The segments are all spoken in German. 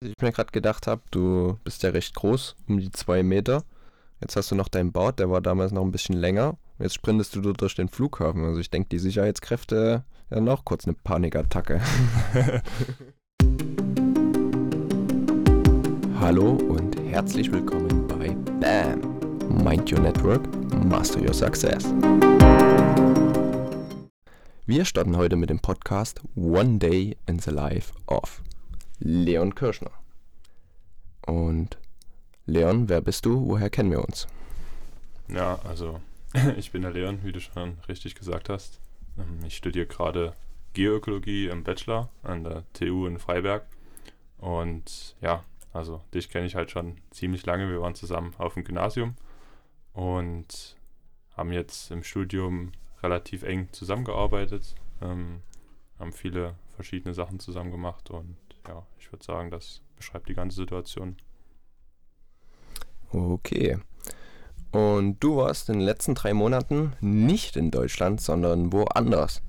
Ich mir gerade gedacht habe, du bist ja recht groß, um die zwei Meter. Jetzt hast du noch deinen Bart, der war damals noch ein bisschen länger. Jetzt sprintest du durch den Flughafen. Also ich denke, die Sicherheitskräfte ja noch kurz eine Panikattacke. Hallo und herzlich willkommen bei BAM! Mind Your Network, Master Your Success. Wir starten heute mit dem Podcast One Day in the Life of Leon Kirschner. Und Leon, wer bist du? Woher kennen wir uns? Ja, also ich bin der Leon, wie du schon richtig gesagt hast. Ähm, ich studiere gerade Geoökologie im Bachelor an der TU in Freiberg. Und ja, also dich kenne ich halt schon ziemlich lange. Wir waren zusammen auf dem Gymnasium und haben jetzt im Studium relativ eng zusammengearbeitet, ähm, haben viele verschiedene Sachen zusammen gemacht und ja, ich würde sagen, das beschreibt die ganze Situation. Okay. Und du warst in den letzten drei Monaten nicht in Deutschland, sondern woanders.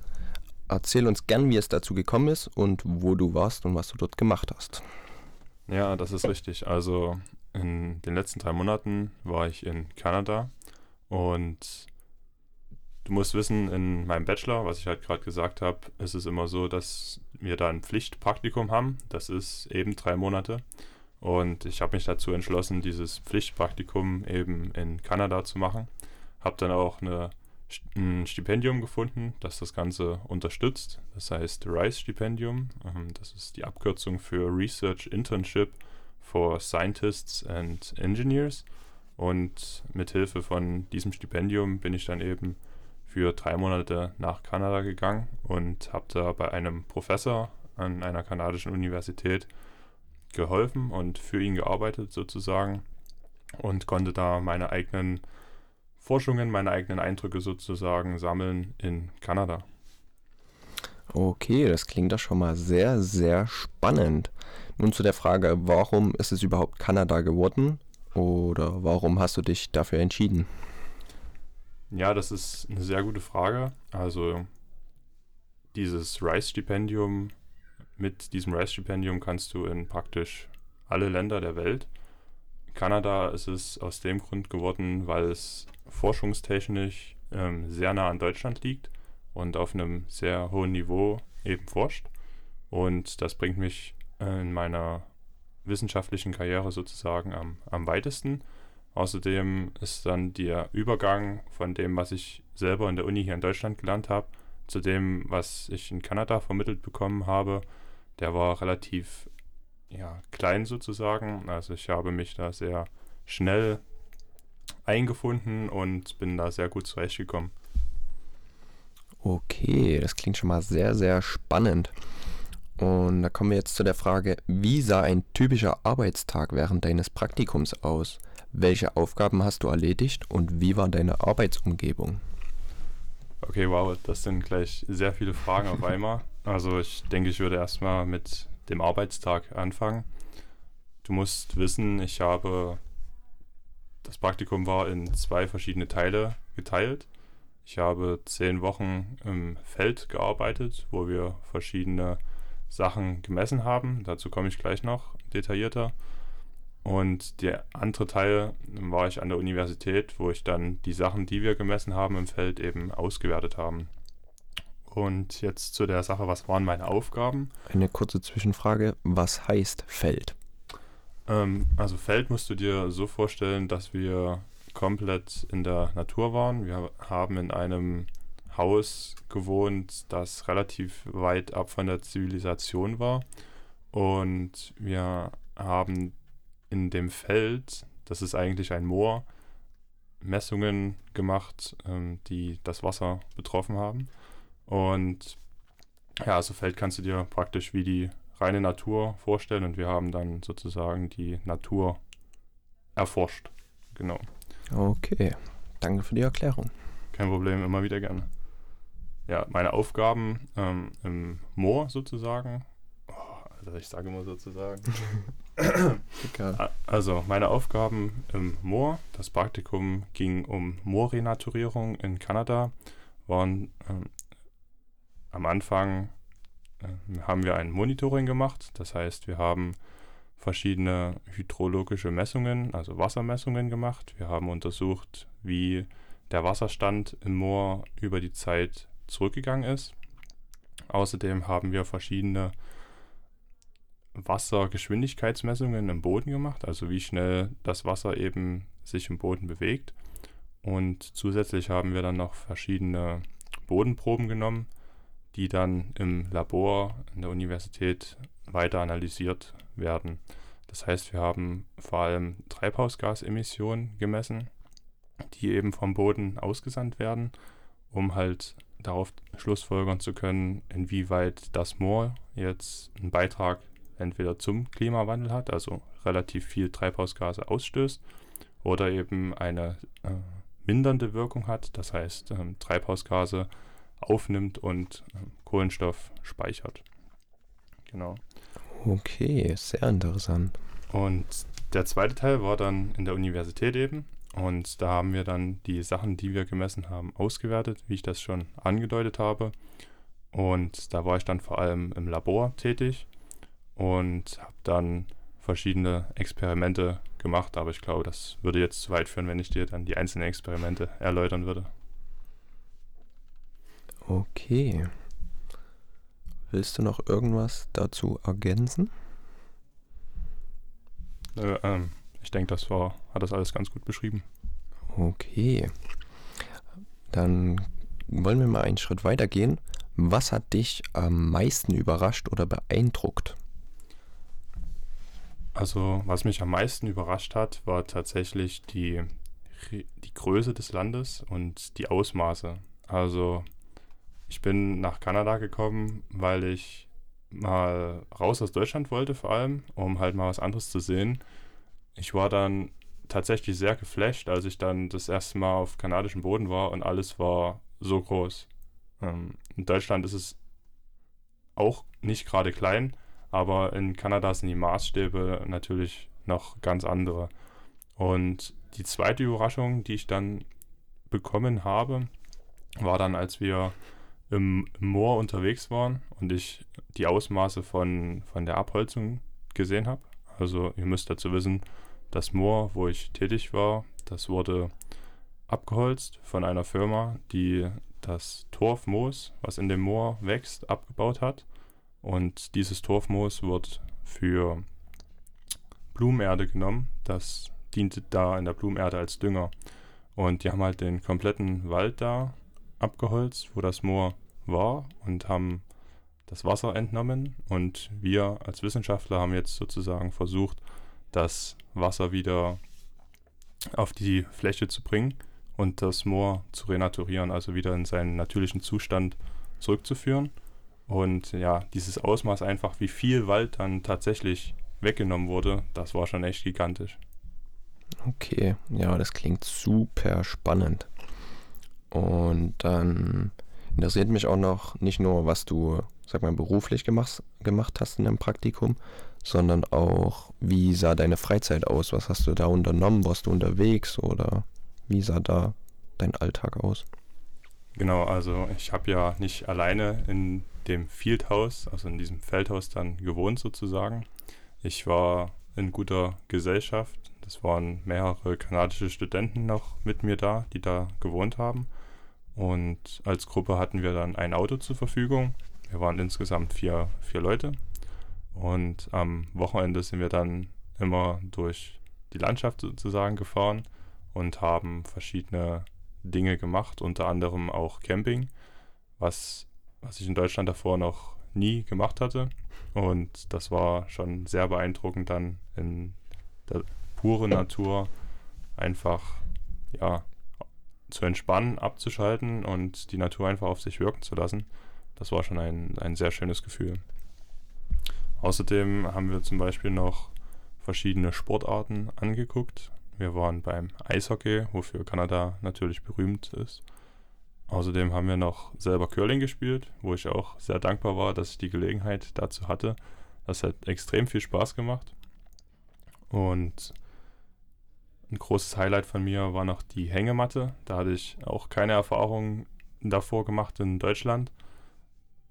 Erzähl uns gern, wie es dazu gekommen ist und wo du warst und was du dort gemacht hast. Ja, das ist richtig. Also in den letzten drei Monaten war ich in Kanada und Du musst wissen, in meinem Bachelor, was ich halt gerade gesagt habe, ist es immer so, dass wir da ein Pflichtpraktikum haben. Das ist eben drei Monate. Und ich habe mich dazu entschlossen, dieses Pflichtpraktikum eben in Kanada zu machen. Habe dann auch eine, ein Stipendium gefunden, das das Ganze unterstützt. Das heißt RISE-Stipendium. Ähm, das ist die Abkürzung für Research Internship for Scientists and Engineers. Und mit Hilfe von diesem Stipendium bin ich dann eben für drei Monate nach Kanada gegangen und habe da bei einem Professor an einer kanadischen Universität geholfen und für ihn gearbeitet sozusagen und konnte da meine eigenen Forschungen, meine eigenen Eindrücke sozusagen sammeln in Kanada. Okay, das klingt doch schon mal sehr, sehr spannend. Nun zu der Frage, warum ist es überhaupt Kanada geworden oder warum hast du dich dafür entschieden? Ja, das ist eine sehr gute Frage. Also dieses RISE-Stipendium, mit diesem RISE-Stipendium kannst du in praktisch alle Länder der Welt. Kanada ist es aus dem Grund geworden, weil es forschungstechnisch ähm, sehr nah an Deutschland liegt und auf einem sehr hohen Niveau eben forscht. Und das bringt mich äh, in meiner wissenschaftlichen Karriere sozusagen am, am weitesten. Außerdem ist dann der Übergang von dem, was ich selber in der Uni hier in Deutschland gelernt habe, zu dem, was ich in Kanada vermittelt bekommen habe, der war relativ ja, klein sozusagen. Also ich habe mich da sehr schnell eingefunden und bin da sehr gut zurechtgekommen. Okay, das klingt schon mal sehr, sehr spannend. Und da kommen wir jetzt zu der Frage, wie sah ein typischer Arbeitstag während deines Praktikums aus? Welche Aufgaben hast du erledigt und wie war deine Arbeitsumgebung? Okay, wow, das sind gleich sehr viele Fragen auf einmal. Also ich denke, ich würde erstmal mit dem Arbeitstag anfangen. Du musst wissen, ich habe das Praktikum war in zwei verschiedene Teile geteilt. Ich habe zehn Wochen im Feld gearbeitet, wo wir verschiedene Sachen gemessen haben. Dazu komme ich gleich noch detaillierter. Und der andere Teil war ich an der Universität, wo ich dann die Sachen, die wir gemessen haben im Feld, eben ausgewertet haben. Und jetzt zu der Sache, was waren meine Aufgaben? Eine kurze Zwischenfrage, was heißt Feld? Ähm, also Feld musst du dir so vorstellen, dass wir komplett in der Natur waren. Wir haben in einem Haus gewohnt, das relativ weit ab von der Zivilisation war. Und wir haben in dem Feld, das ist eigentlich ein Moor, Messungen gemacht, ähm, die das Wasser betroffen haben. Und ja, also Feld kannst du dir praktisch wie die reine Natur vorstellen und wir haben dann sozusagen die Natur erforscht. Genau. Okay, danke für die Erklärung. Kein Problem, immer wieder gerne. Ja, meine Aufgaben ähm, im Moor sozusagen also ich sage immer sozusagen. also meine Aufgaben im Moor, das Praktikum ging um Moorrenaturierung in Kanada, waren ähm, am Anfang äh, haben wir ein Monitoring gemacht. Das heißt, wir haben verschiedene hydrologische Messungen, also Wassermessungen gemacht. Wir haben untersucht, wie der Wasserstand im Moor über die Zeit zurückgegangen ist. Außerdem haben wir verschiedene Wassergeschwindigkeitsmessungen im Boden gemacht, also wie schnell das Wasser eben sich im Boden bewegt. Und zusätzlich haben wir dann noch verschiedene Bodenproben genommen, die dann im Labor in der Universität weiter analysiert werden. Das heißt, wir haben vor allem Treibhausgasemissionen gemessen, die eben vom Boden ausgesandt werden, um halt darauf schlussfolgern zu können, inwieweit das Moor jetzt einen Beitrag entweder zum Klimawandel hat, also relativ viel Treibhausgase ausstößt, oder eben eine äh, mindernde Wirkung hat, das heißt ähm, Treibhausgase aufnimmt und äh, Kohlenstoff speichert. Genau. Okay, sehr interessant. Und der zweite Teil war dann in der Universität eben. Und da haben wir dann die Sachen, die wir gemessen haben, ausgewertet, wie ich das schon angedeutet habe. Und da war ich dann vor allem im Labor tätig und habe dann verschiedene Experimente gemacht. Aber ich glaube, das würde jetzt zu weit führen, wenn ich dir dann die einzelnen Experimente erläutern würde. Okay. Willst du noch irgendwas dazu ergänzen? Äh, ähm, ich denke, das war, hat das alles ganz gut beschrieben. Okay. Dann wollen wir mal einen Schritt weiter gehen. Was hat dich am meisten überrascht oder beeindruckt? Also, was mich am meisten überrascht hat, war tatsächlich die, die Größe des Landes und die Ausmaße. Also, ich bin nach Kanada gekommen, weil ich mal raus aus Deutschland wollte, vor allem, um halt mal was anderes zu sehen. Ich war dann tatsächlich sehr geflasht, als ich dann das erste Mal auf kanadischem Boden war und alles war so groß. Ähm, in Deutschland ist es auch nicht gerade klein, aber in Kanada sind die Maßstäbe natürlich noch ganz andere. Und die zweite Überraschung, die ich dann bekommen habe, war dann, als wir im, Moor unterwegs waren und ich die Ausmaße von, von der Abholzung gesehen habe. Also ihr müsst dazu wissen, das Moor, wo ich tätig war, das wurde abgeholzt von einer Firma, die das Torfmoos, was in dem Moor wächst, abgebaut hat. Und dieses Torfmoos wird für Blumenerde genommen. Das diente da in der Blumenerde als Dünger. Und die haben halt den kompletten Wald da abgeholzt, wo das Moor war und haben das Wasser entnommen. Und wir als Wissenschaftler haben jetzt sozusagen versucht, das Wasser wieder auf die Fläche zu bringen und das Moor zu renaturieren, also wieder in seinen natürlichen Zustand zurückzuführen. Und ja, dieses Ausmaß einfach, wie viel Wald dann tatsächlich weggenommen wurde, das war schon echt gigantisch. Okay, ja, das klingt super spannend. Und dann interessiert mich auch noch nicht nur, was du, sag mal, beruflich gemacht, gemacht hast in deinem Praktikum, sondern auch, wie sah deine Freizeit aus? Was hast du da unternommen? Warst du unterwegs oder wie sah da dein Alltag aus? Genau, also ich habe ja nicht alleine in dem Fieldhaus, also in diesem Feldhaus dann gewohnt sozusagen. Ich war in guter Gesellschaft. Das waren mehrere kanadische Studenten noch mit mir da, die da gewohnt haben. Und als Gruppe hatten wir dann ein Auto zur Verfügung. Wir waren insgesamt vier, vier Leute. Und am Wochenende sind wir dann immer durch die Landschaft sozusagen gefahren und haben verschiedene Dinge gemacht, unter anderem auch Camping, was, was ich in Deutschland davor noch nie gemacht hatte. Und das war schon sehr beeindruckend dann in der puren Natur einfach, ja, zu entspannen, abzuschalten und die Natur einfach auf sich wirken zu lassen. Das war schon ein, ein sehr schönes Gefühl. Außerdem haben wir zum Beispiel noch verschiedene Sportarten angeguckt. Wir waren beim Eishockey, wofür Kanada natürlich berühmt ist. Außerdem haben wir noch selber Curling gespielt, wo ich auch sehr dankbar war, dass ich die Gelegenheit dazu hatte. Das hat extrem viel Spaß gemacht. Und ein großes Highlight von mir war noch die Hängematte. Da hatte ich auch keine Erfahrung davor gemacht in Deutschland.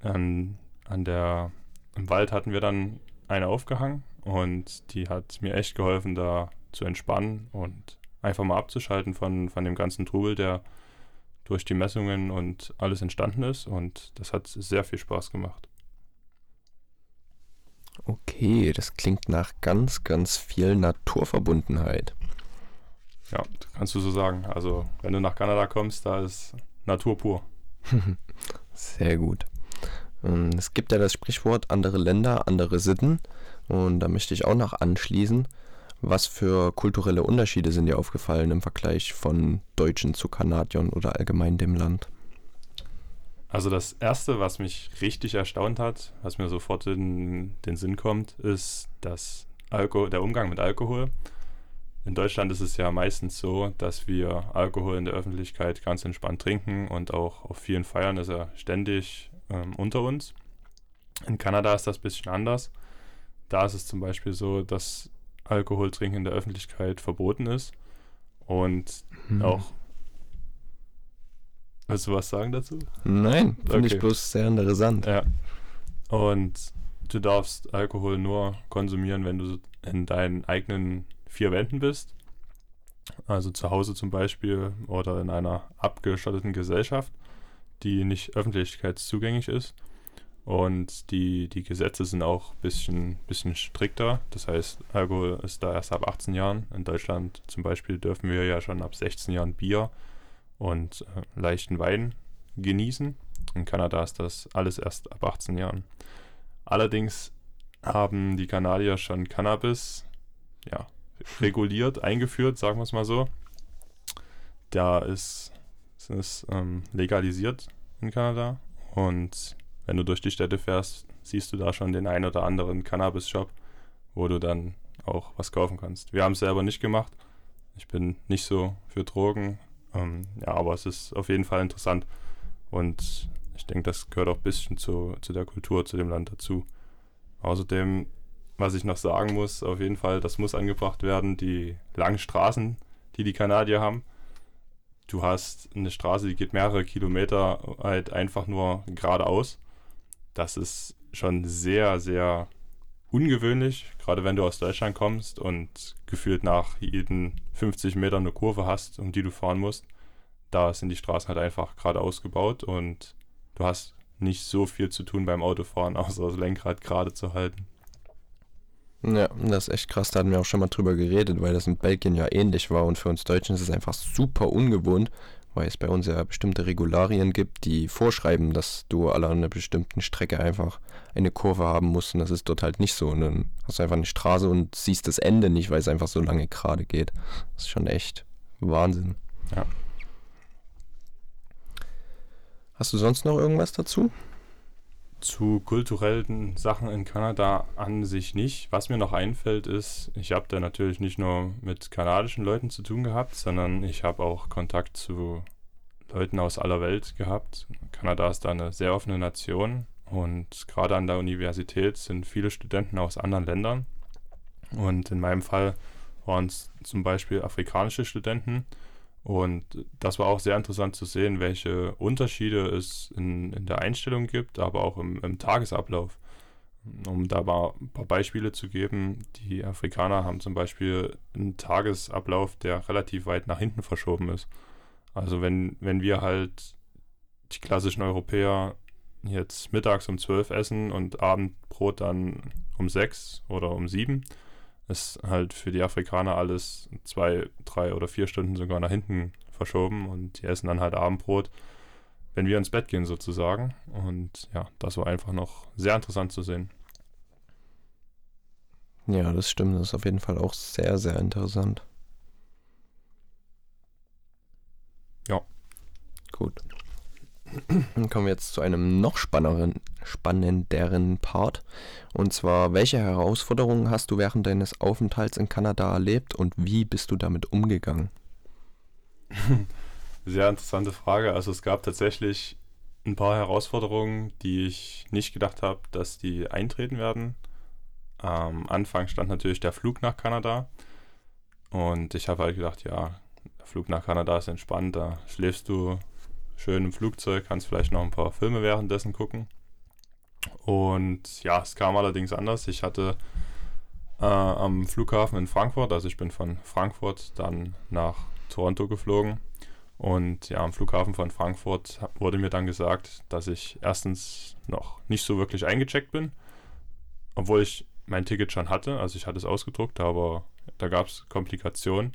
An, an der, Im Wald hatten wir dann eine aufgehangen und die hat mir echt geholfen, da zu entspannen und einfach mal abzuschalten von, von dem ganzen Trubel, der durch die Messungen und alles entstanden ist. Und das hat sehr viel Spaß gemacht. Okay, das klingt nach ganz, ganz viel Naturverbundenheit. Ja, kannst du so sagen. Also, wenn du nach Kanada kommst, da ist Natur pur. Sehr gut. Ähm, es gibt ja das Sprichwort andere Länder, andere Sitten. Und da möchte ich auch noch anschließen. Was für kulturelle Unterschiede sind dir aufgefallen im Vergleich von Deutschen zu Kanadiern oder allgemein dem Land? Also das Erste, was mich richtig erstaunt hat, was mir sofort in den Sinn kommt, ist dass Alkohol, der Umgang mit Alkohol. In Deutschland ist es ja meistens so, dass wir Alkohol in der Öffentlichkeit ganz entspannt trinken und auch auf vielen Feiern ist er ständig ähm, unter uns. In Kanada ist das ein bisschen anders. Da ist es zum Beispiel so, dass Alkohol trinken in der Öffentlichkeit verboten ist und hm. auch Willst du was sagen dazu? Nein, finde okay. ich bloß sehr interessant. Ja. Und du darfst Alkohol nur konsumieren, wenn du in deinen eigenen vier Wänden bist. Also zu Hause zum Beispiel oder in einer abgeschotteten Gesellschaft, die nicht öffentlichkeitszugänglich ist. Und die, die Gesetze sind auch ein bisschen, bisschen strikter. Das heißt, Alkohol ist da erst ab 18 Jahren. In Deutschland zum Beispiel dürfen wir ja schon ab 16 Jahren Bier und äh, leichten Wein genießen. In Kanada ist das alles erst ab 18 Jahren. Allerdings haben die Kanadier schon Cannabis ja, reguliert, eingeführt, sagen wir es mal so. Da ist es ähm, legalisiert in Kanada und wenn du durch die Städte fährst, siehst du da schon den ein oder anderen Cannabis-Shop, wo du dann auch was kaufen kannst. Wir haben es selber nicht gemacht. Ich bin nicht so für Drogen, ähm, ja, aber es ist auf jeden Fall interessant. Und ich denke, das gehört auch ein bisschen zu, zu der Kultur, zu dem Land dazu. Außerdem, was ich noch sagen muss, auf jeden Fall, das muss angebracht werden, die langen Straßen, die die Kanadier haben. Du hast eine Straße, die geht mehrere Kilometer halt einfach nur geradeaus. Das ist schon sehr, sehr ungewöhnlich, gerade wenn du aus Deutschland kommst und gefühlt nach jeden 50 Metern eine Kurve hast, um die du fahren musst. Da sind die Straßen halt einfach geradeaus gebaut und du hast nicht so viel zu tun beim Autofahren, außer das Lenkrad gerade zu halten. Ja, das ist echt krass. Da hatten wir auch schon mal drüber geredet, weil das in Belgien ja ähnlich war und für uns Deutschen ist es einfach super ungewohnt, weil es bei uns ja bestimmte Regularien gibt, die vorschreiben, dass du alle an einer bestimmten Strecke einfach eine Kurve haben musst. Und das ist dort halt nicht so. Und dann hast du einfach eine Straße und siehst das Ende nicht, weil es einfach so lange gerade geht. Das ist schon echt Wahnsinn. Ja. Hast du sonst noch irgendwas dazu? Zu kulturellen Sachen in Kanada an sich nicht. Was mir noch einfällt, ist, ich habe da natürlich nicht nur mit kanadischen Leuten zu tun gehabt, sondern ich habe auch Kontakt zu Leuten aus aller Welt gehabt. Kanada ist da eine sehr offene Nation und gerade an der Universität sind viele Studenten aus anderen Ländern. Und in meinem Fall waren es zum Beispiel afrikanische Studenten und das war auch sehr interessant zu sehen, welche Unterschiede es in, in der Einstellung gibt, aber auch im, im Tagesablauf. Um da mal ein paar Beispiele zu geben, die Afrikaner haben zum Beispiel einen Tagesablauf, der relativ weit nach hinten verschoben ist. Also wenn, wenn wir halt die klassischen Europäer jetzt mittags um 12 essen und Abendbrot dann um 6 oder um 7, ist halt für die Afrikaner alles zwei, drei oder vier Stunden sogar nach hinten verschoben und die essen dann halt Abendbrot, wenn wir ins Bett gehen sozusagen. Und ja, das war einfach noch sehr interessant zu sehen. Ja, das stimmt. Das ist auf jeden Fall auch sehr, sehr interessant. Ja. Gut. Kommen wir jetzt zu einem noch spannenderen, spannenderen Part. Und zwar, welche Herausforderungen hast du während deines Aufenthalts in Kanada erlebt und wie bist du damit umgegangen? Sehr interessante Frage. Also es gab tatsächlich ein paar Herausforderungen, die ich nicht gedacht habe, dass die eintreten werden. Am Anfang stand natürlich der Flug nach Kanada. Und ich habe halt gedacht, ja, der Flug nach Kanada ist entspannt, da schläfst du schön im Flugzeug, kannst vielleicht noch ein paar Filme währenddessen gucken. Und ja, es kam allerdings anders. Ich hatte äh, am Flughafen in Frankfurt. Also ich bin von Frankfurt dann nach Toronto geflogen. Und ja, am Flughafen von Frankfurt wurde mir dann gesagt, dass ich erstens noch nicht so wirklich eingecheckt bin, obwohl ich mein Ticket schon hatte. Also ich hatte es ausgedruckt, aber da gab es Komplikationen.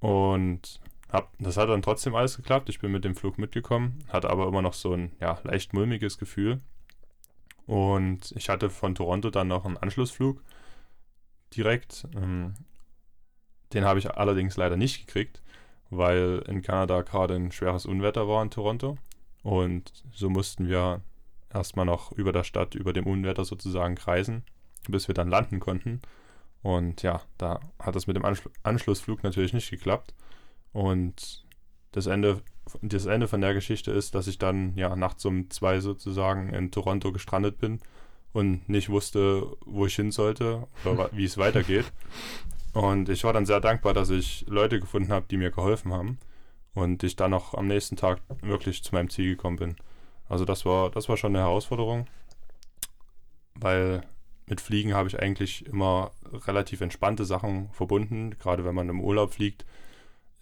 Und hab, das hat dann trotzdem alles geklappt. Ich bin mit dem Flug mitgekommen, hatte aber immer noch so ein ja, leicht mulmiges Gefühl. Und ich hatte von Toronto dann noch einen Anschlussflug direkt. Ähm, den habe ich allerdings leider nicht gekriegt weil in Kanada gerade ein schweres Unwetter war in Toronto. Und so mussten wir erstmal noch über der Stadt, über dem Unwetter sozusagen kreisen, bis wir dann landen konnten. Und ja, da hat es mit dem Anschl Anschlussflug natürlich nicht geklappt. Und das Ende, das Ende von der Geschichte ist, dass ich dann ja nachts um zwei sozusagen in Toronto gestrandet bin und nicht wusste, wo ich hin sollte oder wie es weitergeht. Und ich war dann sehr dankbar, dass ich Leute gefunden habe, die mir geholfen haben. Und ich dann auch am nächsten Tag wirklich zu meinem Ziel gekommen bin. Also das war, das war schon eine Herausforderung, weil mit Fliegen habe ich eigentlich immer relativ entspannte Sachen verbunden. Gerade wenn man im Urlaub fliegt,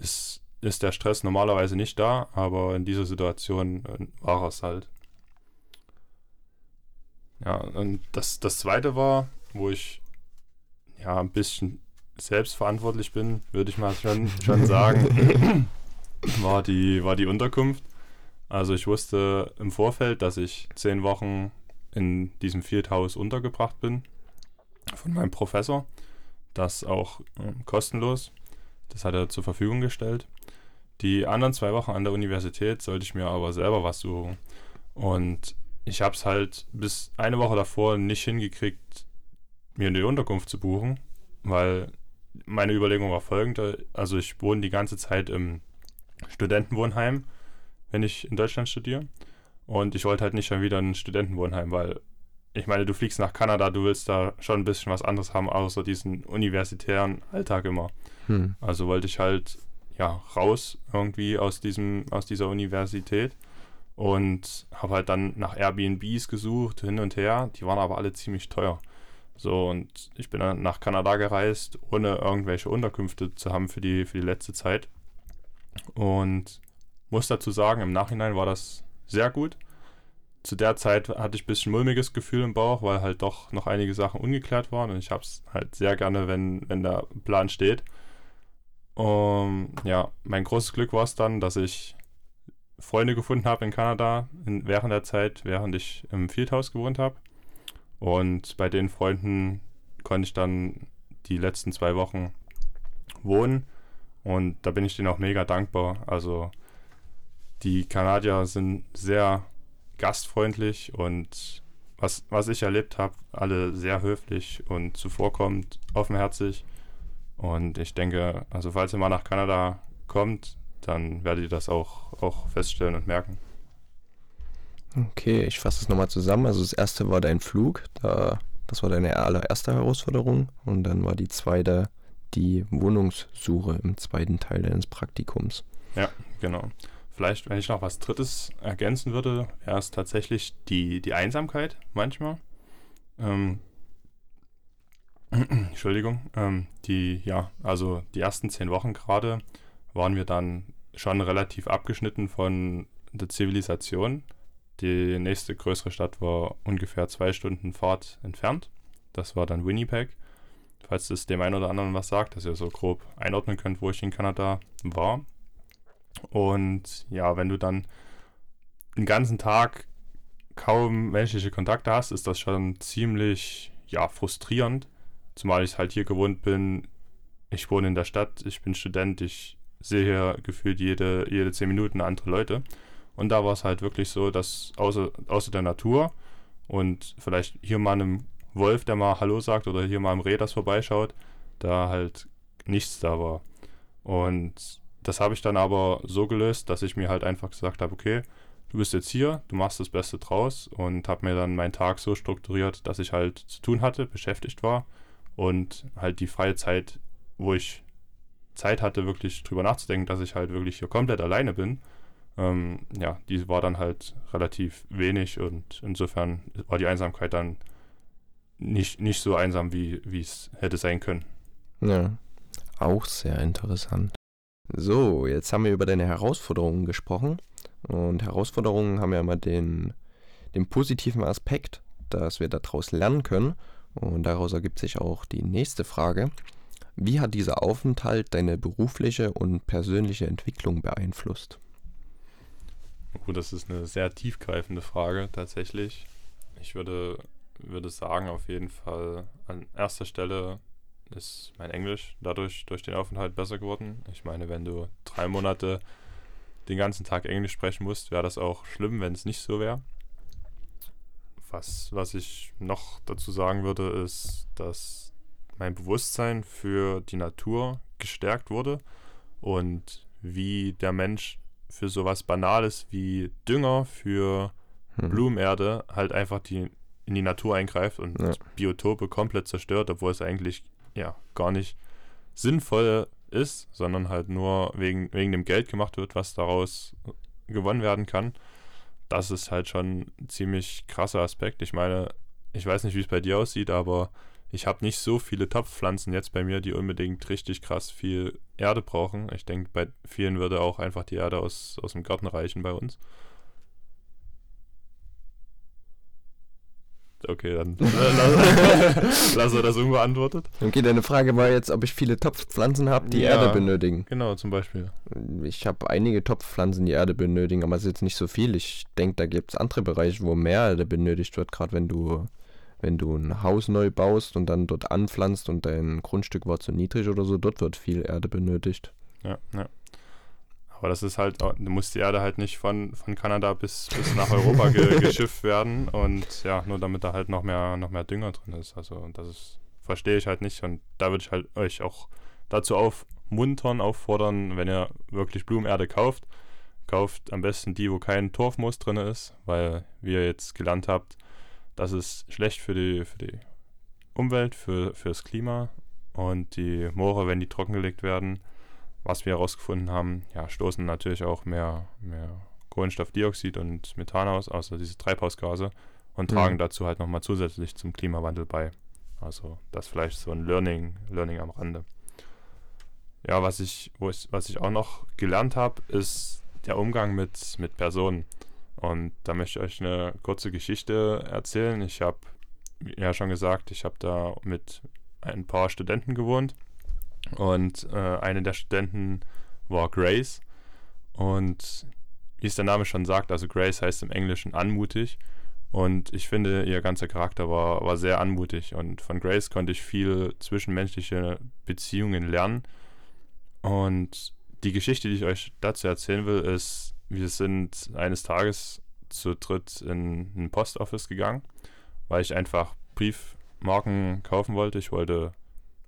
ist, ist der Stress normalerweise nicht da, aber in dieser Situation äh, war es halt. Ja, und das, das zweite war, wo ich ja ein bisschen selbstverantwortlich bin, würde ich mal schon, schon sagen, war die, war die Unterkunft. Also ich wusste im Vorfeld, dass ich zehn Wochen in diesem Fieldhouse untergebracht bin von meinem Professor. Das auch äh, kostenlos. Das hat er zur Verfügung gestellt. Die anderen zwei Wochen an der Universität sollte ich mir aber selber was suchen. Und ich habe es halt bis eine Woche davor nicht hingekriegt, mir eine Unterkunft zu buchen, weil meine Überlegung war folgende. Also ich wohne die ganze Zeit im Studentenwohnheim, wenn ich in Deutschland studiere. Und ich wollte halt nicht schon wieder ein Studentenwohnheim, weil ich meine, du fliegst nach Kanada, du willst da schon ein bisschen was anderes haben, außer diesen universitären Alltag immer. Hm. Also wollte ich halt ja raus irgendwie aus diesem aus dieser Universität und habe halt dann nach Airbnbs gesucht hin und her. Die waren aber alle ziemlich teuer. So, und ich bin dann nach Kanada gereist, ohne irgendwelche Unterkünfte zu haben für die, für die letzte Zeit. Und muss dazu sagen, im Nachhinein war das sehr gut. Zu der Zeit hatte ich ein bisschen mulmiges Gefühl im Bauch, weil halt doch noch einige Sachen ungeklärt waren und ich habe es halt sehr gerne, wenn, wenn der Plan steht. Um, ja, mein großes Glück war es dann, dass ich Freunde gefunden habe in Kanada in, während der Zeit, während ich im Fieldhouse gewohnt habe. Und bei den Freunden konnte ich dann die letzten zwei Wochen wohnen. Und da bin ich denen auch mega dankbar. Also die Kanadier sind sehr gastfreundlich und was, was ich erlebt habe, alle sehr höflich und zuvorkommend, offenherzig. Und ich denke, also falls ihr mal nach Kanada kommt, dann werdet ihr das auch, auch feststellen und merken. Okay, ich fasse es nochmal zusammen. Also das erste war dein Flug, da, das war deine allererste Herausforderung. Und dann war die zweite die Wohnungssuche im zweiten Teil deines Praktikums. Ja, genau. Vielleicht, wenn ich noch was Drittes ergänzen würde, wäre es tatsächlich die, die Einsamkeit manchmal. Ähm, Entschuldigung. Ähm, die, ja, also die ersten zehn Wochen gerade waren wir dann schon relativ abgeschnitten von der Zivilisation. Die nächste größere Stadt war ungefähr zwei Stunden Fahrt entfernt. Das war dann Winnipeg. Falls das dem einen oder anderen was sagt, dass ihr so grob einordnen könnt, wo ich in Kanada war. Und ja, wenn du dann den ganzen Tag kaum menschliche Kontakte hast, ist das schon ziemlich ja, frustrierend. Zumal ich halt hier gewohnt bin. Ich wohne in der Stadt, ich bin Student, ich sehe hier gefühlt jede, jede zehn Minuten andere Leute. Und da war es halt wirklich so, dass außer, außer der Natur und vielleicht hier mal einem Wolf, der mal Hallo sagt, oder hier mal einem Reh, das vorbeischaut, da halt nichts da war. Und das habe ich dann aber so gelöst, dass ich mir halt einfach gesagt habe, okay, du bist jetzt hier, du machst das Beste draus und habe mir dann meinen Tag so strukturiert, dass ich halt zu tun hatte, beschäftigt war und halt die freie Zeit, wo ich Zeit hatte, wirklich drüber nachzudenken, dass ich halt wirklich hier komplett alleine bin, ähm, ja, die war dann halt relativ wenig und insofern war die Einsamkeit dann nicht, nicht so einsam, wie es hätte sein können. Ja, auch sehr interessant. So, jetzt haben wir über deine Herausforderungen gesprochen. Und Herausforderungen haben ja immer den, den positiven Aspekt, dass wir daraus lernen können. Und daraus ergibt sich auch die nächste Frage. Wie hat dieser Aufenthalt deine berufliche und persönliche Entwicklung beeinflusst? Oh, das ist eine sehr tiefgreifende Frage tatsächlich. Ich würde, würde sagen, auf jeden Fall an erster Stelle ist mein Englisch dadurch durch den Aufenthalt besser geworden. Ich meine, wenn du drei Monate den ganzen Tag Englisch sprechen musst, wäre das auch schlimm, wenn es nicht so wäre. Was, was ich noch dazu sagen würde, ist, dass mein Bewusstsein für die Natur gestärkt wurde und wie der Mensch für sowas Banales wie Dünger für hm. Blumenerde halt einfach die, in die Natur eingreift und ja. Biotope komplett zerstört, obwohl es eigentlich ja gar nicht sinnvoll ist, sondern halt nur wegen, wegen dem Geld gemacht wird, was daraus gewonnen werden kann. Das ist halt schon ein ziemlich krasser Aspekt. Ich meine, ich weiß nicht, wie es bei dir aussieht, aber ich habe nicht so viele Topfpflanzen jetzt bei mir, die unbedingt richtig krass viel Erde brauchen. Ich denke, bei vielen würde auch einfach die Erde aus, aus dem Garten reichen bei uns. Okay, dann lass er das unbeantwortet. Okay, deine Frage war jetzt, ob ich viele Topfpflanzen habe, die ja, Erde benötigen. Genau, zum Beispiel. Ich habe einige Topfpflanzen, die Erde benötigen, aber es ist jetzt nicht so viel. Ich denke, da gibt es andere Bereiche, wo mehr Erde benötigt wird, gerade wenn du, wenn du ein Haus neu baust und dann dort anpflanzt und dein Grundstück war zu niedrig oder so, dort wird viel Erde benötigt. Ja, ja. Aber das ist halt, da muss die Erde halt nicht von, von Kanada bis, bis nach Europa ge, geschifft werden. Und ja, nur damit da halt noch mehr, noch mehr Dünger drin ist. Also das ist, verstehe ich halt nicht. Und da würde ich halt euch auch dazu aufmuntern, auffordern, wenn ihr wirklich Blumenerde kauft, kauft am besten die, wo kein Torfmoos drin ist, weil, wie ihr jetzt gelernt habt, das ist schlecht für die, für die Umwelt, für, fürs Klima. Und die Moore, wenn die trockengelegt werden, was wir herausgefunden haben, ja, stoßen natürlich auch mehr, mehr Kohlenstoffdioxid und Methan aus, also diese Treibhausgase, und mhm. tragen dazu halt nochmal zusätzlich zum Klimawandel bei. Also das vielleicht so ein Learning, Learning am Rande. Ja, was ich, wo ich, was ich auch noch gelernt habe, ist der Umgang mit, mit Personen. Und da möchte ich euch eine kurze Geschichte erzählen. Ich habe ja schon gesagt, ich habe da mit ein paar Studenten gewohnt und äh, eine der Studenten war Grace. Und wie es der Name schon sagt, also Grace heißt im Englischen anmutig. Und ich finde, ihr ganzer Charakter war, war sehr anmutig. Und von Grace konnte ich viel zwischenmenschliche Beziehungen lernen. Und die Geschichte, die ich euch dazu erzählen will, ist, wir sind eines Tages zu dritt in ein Postoffice gegangen, weil ich einfach Briefmarken kaufen wollte. Ich wollte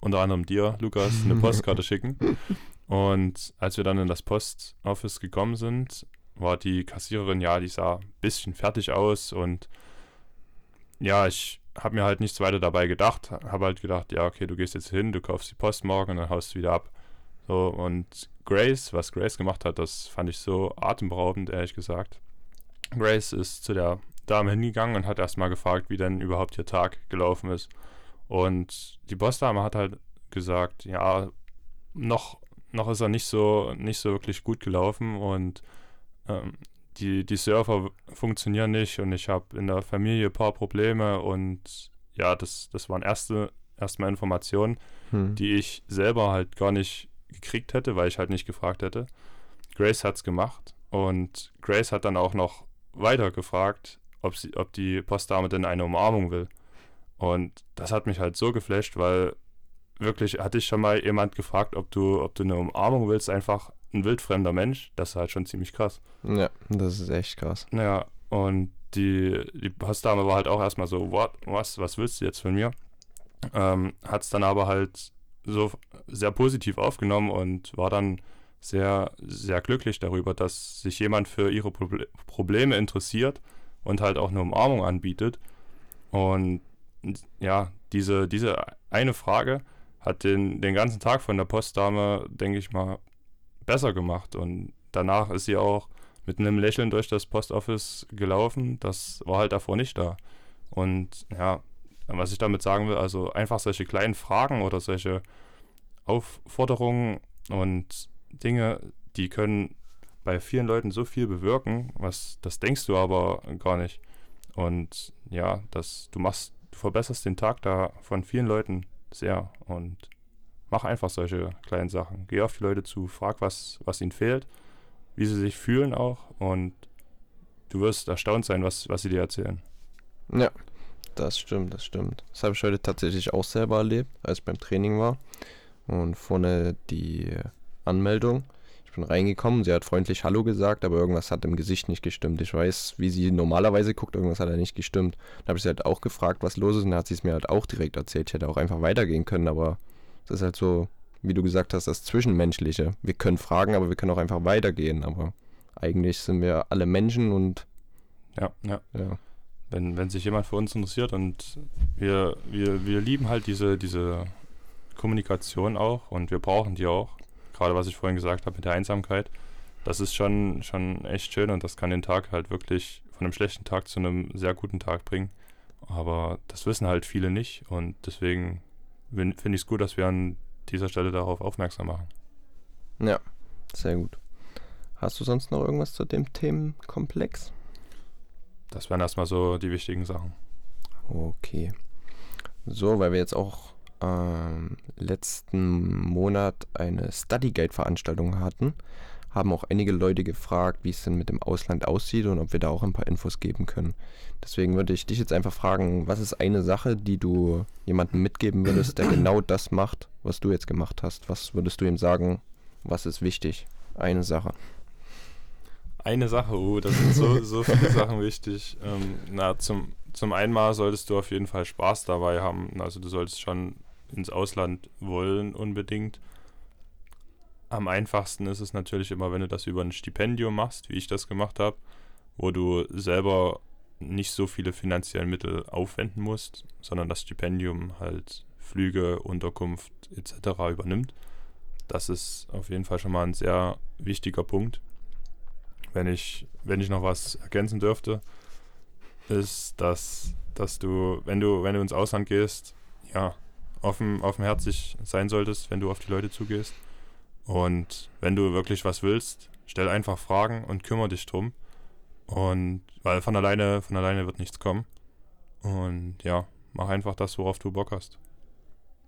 unter anderem dir, Lukas, eine Postkarte schicken. Und als wir dann in das Postoffice gekommen sind, war die Kassiererin, ja, die sah ein bisschen fertig aus und ja, ich habe mir halt nichts weiter dabei gedacht. Habe halt gedacht, ja, okay, du gehst jetzt hin, du kaufst die Post morgen und dann haust du wieder ab. So, und Grace, was Grace gemacht hat, das fand ich so atemberaubend, ehrlich gesagt. Grace ist zu der Dame hingegangen und hat erstmal gefragt, wie denn überhaupt ihr Tag gelaufen ist. Und die Bossdame hat halt gesagt, ja, noch, noch ist er nicht so, nicht so wirklich gut gelaufen und ähm, die, die Server funktionieren nicht und ich habe in der Familie ein paar Probleme und ja, das, das waren erste erstmal Informationen, hm. die ich selber halt gar nicht gekriegt hätte, weil ich halt nicht gefragt hätte. Grace hat es gemacht und Grace hat dann auch noch weiter gefragt, ob, sie, ob die Postdame denn eine Umarmung will. Und das hat mich halt so geflasht, weil wirklich hatte ich schon mal jemand gefragt, ob du, ob du eine Umarmung willst, einfach ein wildfremder Mensch. Das ist halt schon ziemlich krass. Ja, das ist echt krass. Naja, und die, die Postdame war halt auch erstmal so, what, was, was willst du jetzt von mir? Ähm, hat es dann aber halt so sehr positiv aufgenommen und war dann sehr, sehr glücklich darüber, dass sich jemand für ihre Proble Probleme interessiert und halt auch eine Umarmung anbietet. Und ja, diese, diese eine Frage hat den, den ganzen Tag von der Postdame, denke ich mal, besser gemacht. Und danach ist sie auch mit einem Lächeln durch das Postoffice gelaufen. Das war halt davor nicht da. Und ja, was ich damit sagen will, also einfach solche kleinen Fragen oder solche Aufforderungen und Dinge, die können bei vielen Leuten so viel bewirken, was das denkst du aber gar nicht. Und ja, das, du machst, du verbesserst den Tag da von vielen Leuten sehr und mach einfach solche kleinen Sachen. Geh auf die Leute zu, frag, was, was ihnen fehlt, wie sie sich fühlen auch und du wirst erstaunt sein, was, was sie dir erzählen. Ja, das stimmt, das stimmt. Das habe ich heute tatsächlich auch selber erlebt, als ich beim Training war. Und vorne die Anmeldung. Ich bin reingekommen, sie hat freundlich Hallo gesagt, aber irgendwas hat im Gesicht nicht gestimmt. Ich weiß, wie sie normalerweise guckt, irgendwas hat da nicht gestimmt. Dann habe ich sie halt auch gefragt, was los ist, und dann hat sie es mir halt auch direkt erzählt. Ich hätte auch einfach weitergehen können, aber es ist halt so, wie du gesagt hast, das Zwischenmenschliche. Wir können fragen, aber wir können auch einfach weitergehen. Aber eigentlich sind wir alle Menschen und. Ja, ja. ja. Wenn, wenn sich jemand für uns interessiert und wir, wir, wir lieben halt diese, diese Kommunikation auch und wir brauchen die auch. Gerade was ich vorhin gesagt habe mit der Einsamkeit. Das ist schon, schon echt schön und das kann den Tag halt wirklich von einem schlechten Tag zu einem sehr guten Tag bringen. Aber das wissen halt viele nicht und deswegen finde ich es gut, dass wir an dieser Stelle darauf aufmerksam machen. Ja, sehr gut. Hast du sonst noch irgendwas zu dem Themenkomplex? Das wären erstmal so die wichtigen Sachen. Okay. So, weil wir jetzt auch ähm, letzten Monat eine Study Guide Veranstaltung hatten, haben auch einige Leute gefragt, wie es denn mit dem Ausland aussieht und ob wir da auch ein paar Infos geben können. Deswegen würde ich dich jetzt einfach fragen, was ist eine Sache, die du jemandem mitgeben würdest, der genau das macht, was du jetzt gemacht hast? Was würdest du ihm sagen, was ist wichtig? Eine Sache. Eine Sache, oh, das sind so, so viele Sachen wichtig. Ähm, na, zum, zum einen mal solltest du auf jeden Fall Spaß dabei haben. Also du solltest schon ins Ausland wollen unbedingt. Am einfachsten ist es natürlich immer, wenn du das über ein Stipendium machst, wie ich das gemacht habe, wo du selber nicht so viele finanzielle Mittel aufwenden musst, sondern das Stipendium halt Flüge, Unterkunft etc. übernimmt. Das ist auf jeden Fall schon mal ein sehr wichtiger Punkt. Wenn ich, wenn ich noch was ergänzen dürfte, ist, dass, dass du, wenn du, wenn du ins Ausland gehst, ja, offen, offenherzig sein solltest, wenn du auf die Leute zugehst. Und wenn du wirklich was willst, stell einfach Fragen und kümmere dich drum. Und weil von alleine, von alleine wird nichts kommen. Und ja, mach einfach das, worauf du Bock hast.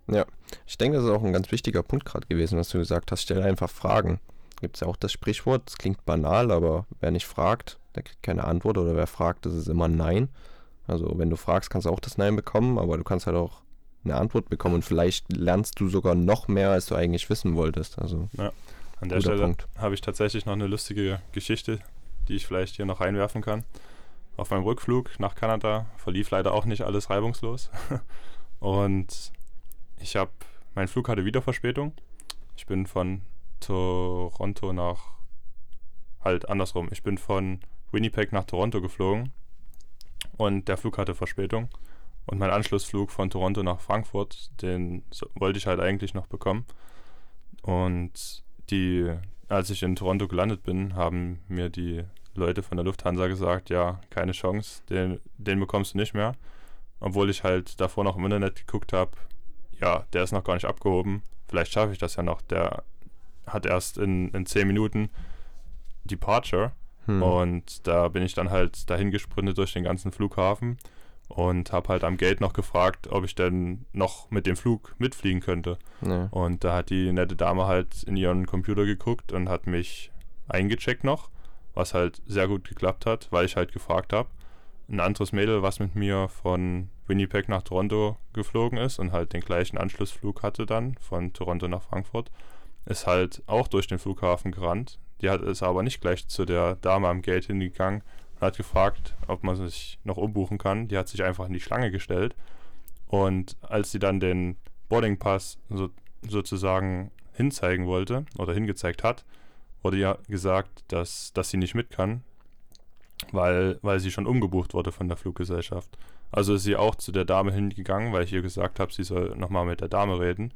Ja, ich denke, das ist auch ein ganz wichtiger Punkt gerade gewesen, was du gesagt hast. Stell einfach Fragen. Gibt es ja auch das Sprichwort, es klingt banal, aber wer nicht fragt, der kriegt keine Antwort oder wer fragt, das ist immer Nein. Also wenn du fragst, kannst du auch das Nein bekommen, aber du kannst halt auch eine Antwort bekommen und vielleicht lernst du sogar noch mehr, als du eigentlich wissen wolltest. Also ja, an der Stelle habe ich tatsächlich noch eine lustige Geschichte, die ich vielleicht hier noch reinwerfen kann. Auf meinem Rückflug nach Kanada verlief leider auch nicht alles reibungslos. und ich habe, mein Flug hatte wieder Verspätung. Ich bin von Toronto nach, halt andersrum, ich bin von Winnipeg nach Toronto geflogen und der Flug hatte Verspätung. Und mein Anschlussflug von Toronto nach Frankfurt, den wollte ich halt eigentlich noch bekommen. Und die, als ich in Toronto gelandet bin, haben mir die Leute von der Lufthansa gesagt, ja, keine Chance, den, den bekommst du nicht mehr. Obwohl ich halt davor noch im Internet geguckt habe, ja, der ist noch gar nicht abgehoben. Vielleicht schaffe ich das ja noch. Der hat erst in, in 10 Minuten Departure. Hm. Und da bin ich dann halt dahin gesprintet durch den ganzen Flughafen und habe halt am Gate noch gefragt, ob ich denn noch mit dem Flug mitfliegen könnte. Ja. Und da hat die nette Dame halt in ihren Computer geguckt und hat mich eingecheckt noch, was halt sehr gut geklappt hat, weil ich halt gefragt habe. Ein anderes Mädel, was mit mir von Winnipeg nach Toronto geflogen ist und halt den gleichen Anschlussflug hatte dann von Toronto nach Frankfurt, ist halt auch durch den Flughafen gerannt. Die hat es aber nicht gleich zu der Dame am Gate hingegangen hat gefragt, ob man sich noch umbuchen kann. Die hat sich einfach in die Schlange gestellt. Und als sie dann den Boarding Pass so, sozusagen hinzeigen wollte oder hingezeigt hat, wurde ja gesagt, dass, dass sie nicht mit kann, weil, weil sie schon umgebucht wurde von der Fluggesellschaft. Also ist sie auch zu der Dame hingegangen, weil ich ihr gesagt habe, sie soll nochmal mit der Dame reden.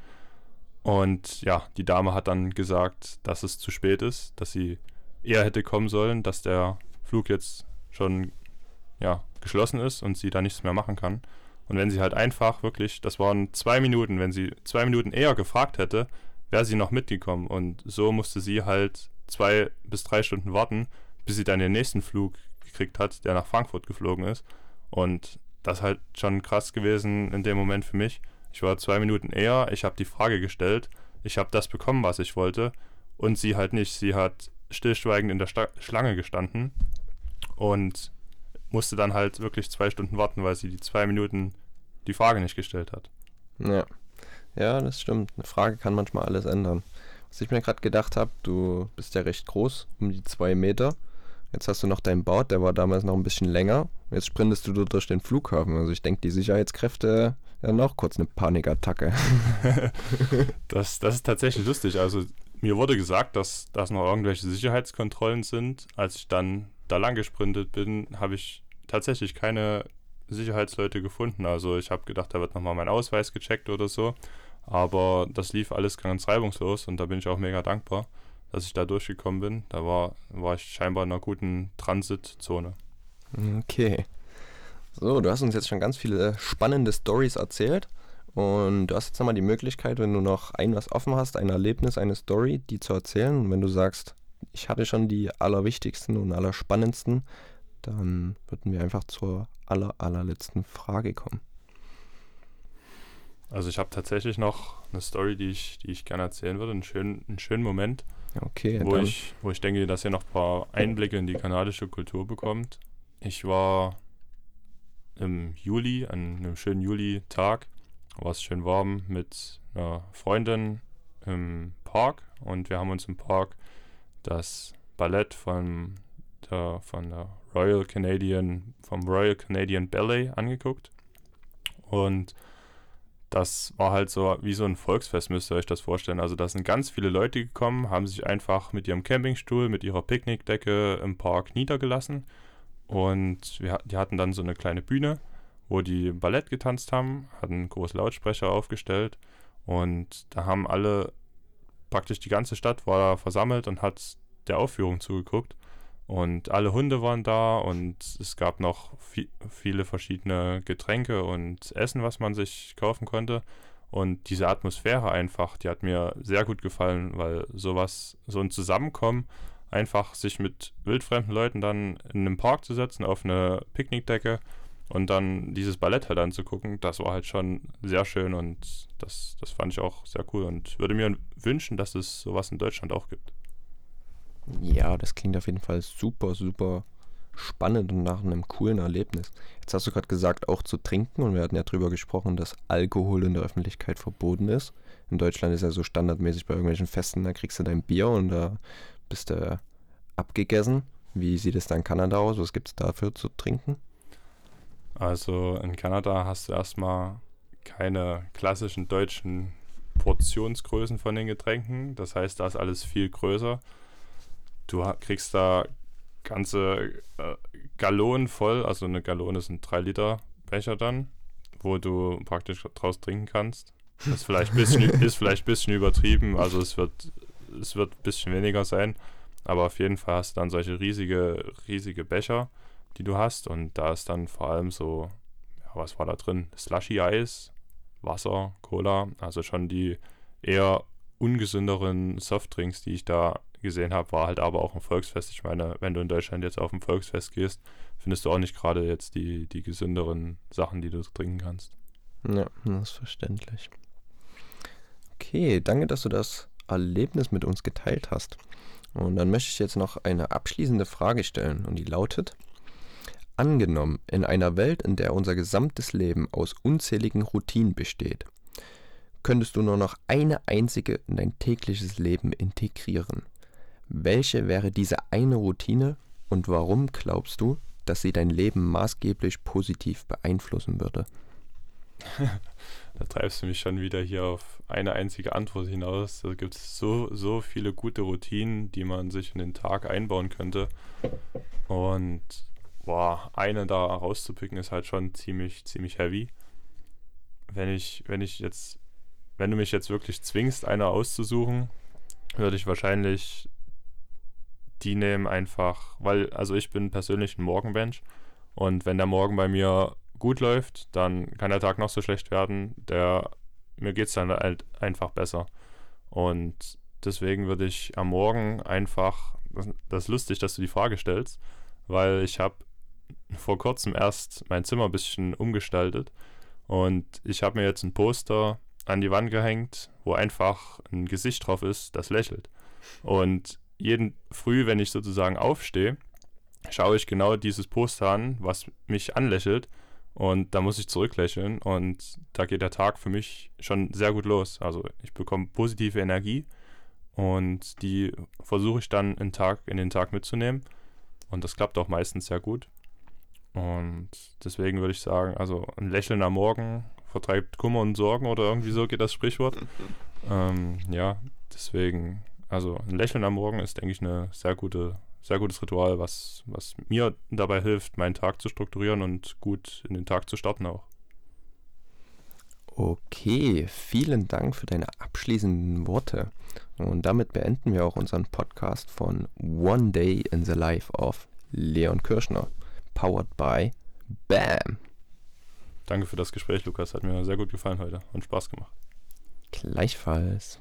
Und ja, die Dame hat dann gesagt, dass es zu spät ist, dass sie eher hätte kommen sollen, dass der Flug jetzt schon ja, geschlossen ist und sie da nichts mehr machen kann. Und wenn sie halt einfach wirklich, das waren zwei Minuten, wenn sie zwei Minuten eher gefragt hätte, wäre sie noch mitgekommen. Und so musste sie halt zwei bis drei Stunden warten, bis sie dann den nächsten Flug gekriegt hat, der nach Frankfurt geflogen ist. Und das ist halt schon krass gewesen in dem Moment für mich. Ich war zwei Minuten eher, ich habe die Frage gestellt, ich habe das bekommen, was ich wollte. Und sie halt nicht. Sie hat stillschweigend in der Sta Schlange gestanden und musste dann halt wirklich zwei Stunden warten, weil sie die zwei Minuten die Frage nicht gestellt hat. Ja. Ja, das stimmt. Eine Frage kann manchmal alles ändern. Was ich mir gerade gedacht habe, du bist ja recht groß, um die zwei Meter. Jetzt hast du noch deinen Bart, der war damals noch ein bisschen länger. Jetzt sprintest du durch den Flughafen. Also ich denke, die Sicherheitskräfte ja noch kurz eine Panikattacke. das, das ist tatsächlich lustig. Also mir wurde gesagt, dass das noch irgendwelche Sicherheitskontrollen sind. Als ich dann da lang gesprintet bin, habe ich tatsächlich keine Sicherheitsleute gefunden. Also ich habe gedacht, da wird nochmal mein Ausweis gecheckt oder so. Aber das lief alles ganz reibungslos und da bin ich auch mega dankbar, dass ich da durchgekommen bin. Da war, war ich scheinbar in einer guten Transitzone. Okay. So, du hast uns jetzt schon ganz viele spannende Stories erzählt. Und du hast jetzt nochmal die Möglichkeit, wenn du noch ein was offen hast, ein Erlebnis, eine Story, die zu erzählen. Und wenn du sagst, ich hatte schon die allerwichtigsten und allerspannendsten, dann würden wir einfach zur aller, allerletzten Frage kommen. Also ich habe tatsächlich noch eine Story, die ich, die ich gerne erzählen würde, einen schönen, einen schönen Moment, okay, wo, ich, wo ich denke, dass ihr noch ein paar Einblicke in die kanadische Kultur bekommt. Ich war im Juli, an einem schönen Juli-Tag, war es schön warm, mit einer Freundin im Park und wir haben uns im Park das Ballett von der, von der Royal Canadian, vom Royal Canadian Ballet angeguckt. Und das war halt so wie so ein Volksfest, müsst ihr euch das vorstellen. Also da sind ganz viele Leute gekommen, haben sich einfach mit ihrem Campingstuhl, mit ihrer Picknickdecke im Park niedergelassen. Und wir, die hatten dann so eine kleine Bühne, wo die Ballett getanzt haben, hatten große Lautsprecher aufgestellt. Und da haben alle, praktisch die ganze Stadt war da versammelt und hat der Aufführung zugeguckt. Und alle Hunde waren da und es gab noch vi viele verschiedene Getränke und Essen, was man sich kaufen konnte. Und diese Atmosphäre einfach, die hat mir sehr gut gefallen, weil sowas, so ein Zusammenkommen, einfach sich mit wildfremden Leuten dann in einem Park zu setzen, auf eine Picknickdecke und dann dieses Ballett halt anzugucken, das war halt schon sehr schön und das, das fand ich auch sehr cool und würde mir wünschen, dass es sowas in Deutschland auch gibt. Ja, das klingt auf jeden Fall super, super spannend und nach einem coolen Erlebnis. Jetzt hast du gerade gesagt, auch zu trinken und wir hatten ja darüber gesprochen, dass Alkohol in der Öffentlichkeit verboten ist. In Deutschland ist ja so standardmäßig bei irgendwelchen Festen, da kriegst du dein Bier und da bist du abgegessen. Wie sieht es da in Kanada aus? Was gibt es dafür zu trinken? Also in Kanada hast du erstmal keine klassischen deutschen Portionsgrößen von den Getränken. Das heißt, da ist alles viel größer. Du kriegst da ganze äh, Gallonen voll, also eine Gallone ist ein 3 Liter Becher dann, wo du praktisch draus trinken kannst. Ist vielleicht ein bisschen, ist vielleicht bisschen übertrieben, also es wird, es wird ein bisschen weniger sein, aber auf jeden Fall hast du dann solche riesige, riesige Becher, die du hast und da ist dann vor allem so, ja, was war da drin? Slushy-Eis, Wasser, Cola, also schon die eher ungesünderen Softdrinks, die ich da gesehen habe, war halt aber auch ein Volksfest. Ich meine, wenn du in Deutschland jetzt auf ein Volksfest gehst, findest du auch nicht gerade jetzt die, die gesünderen Sachen, die du trinken kannst. Ja, das ist verständlich. Okay, danke, dass du das Erlebnis mit uns geteilt hast. Und dann möchte ich jetzt noch eine abschließende Frage stellen und die lautet, angenommen, in einer Welt, in der unser gesamtes Leben aus unzähligen Routinen besteht, könntest du nur noch eine einzige in dein tägliches Leben integrieren. Welche wäre diese eine Routine und warum glaubst du, dass sie dein Leben maßgeblich positiv beeinflussen würde? da treibst du mich schon wieder hier auf eine einzige Antwort hinaus. Da gibt es so, so viele gute Routinen, die man sich in den Tag einbauen könnte. Und boah, eine da rauszupicken ist halt schon ziemlich, ziemlich heavy. Wenn ich, wenn ich jetzt, wenn du mich jetzt wirklich zwingst, eine auszusuchen, würde ich wahrscheinlich die nehmen einfach, weil, also ich bin persönlich ein Morgenmensch und wenn der Morgen bei mir gut läuft, dann kann der Tag noch so schlecht werden. Der, mir geht es dann halt einfach besser. Und deswegen würde ich am Morgen einfach, das, das ist lustig, dass du die Frage stellst, weil ich habe vor kurzem erst mein Zimmer ein bisschen umgestaltet und ich habe mir jetzt ein Poster an die Wand gehängt, wo einfach ein Gesicht drauf ist, das lächelt. Und jeden Früh, wenn ich sozusagen aufstehe, schaue ich genau dieses Poster an, was mich anlächelt. Und da muss ich zurücklächeln. Und da geht der Tag für mich schon sehr gut los. Also ich bekomme positive Energie und die versuche ich dann in, Tag, in den Tag mitzunehmen. Und das klappt auch meistens sehr gut. Und deswegen würde ich sagen, also ein Lächeln am Morgen vertreibt Kummer und Sorgen oder irgendwie so geht das Sprichwort. ähm, ja, deswegen, also ein Lächeln am Morgen ist, denke ich, eine sehr gute, sehr gutes Ritual, was, was mir dabei hilft, meinen Tag zu strukturieren und gut in den Tag zu starten auch. Okay, vielen Dank für deine abschließenden Worte. Und damit beenden wir auch unseren Podcast von One Day in the Life of Leon Kirschner, powered by BAM. Danke für das Gespräch, Lukas. Hat mir sehr gut gefallen heute und Spaß gemacht. Gleichfalls.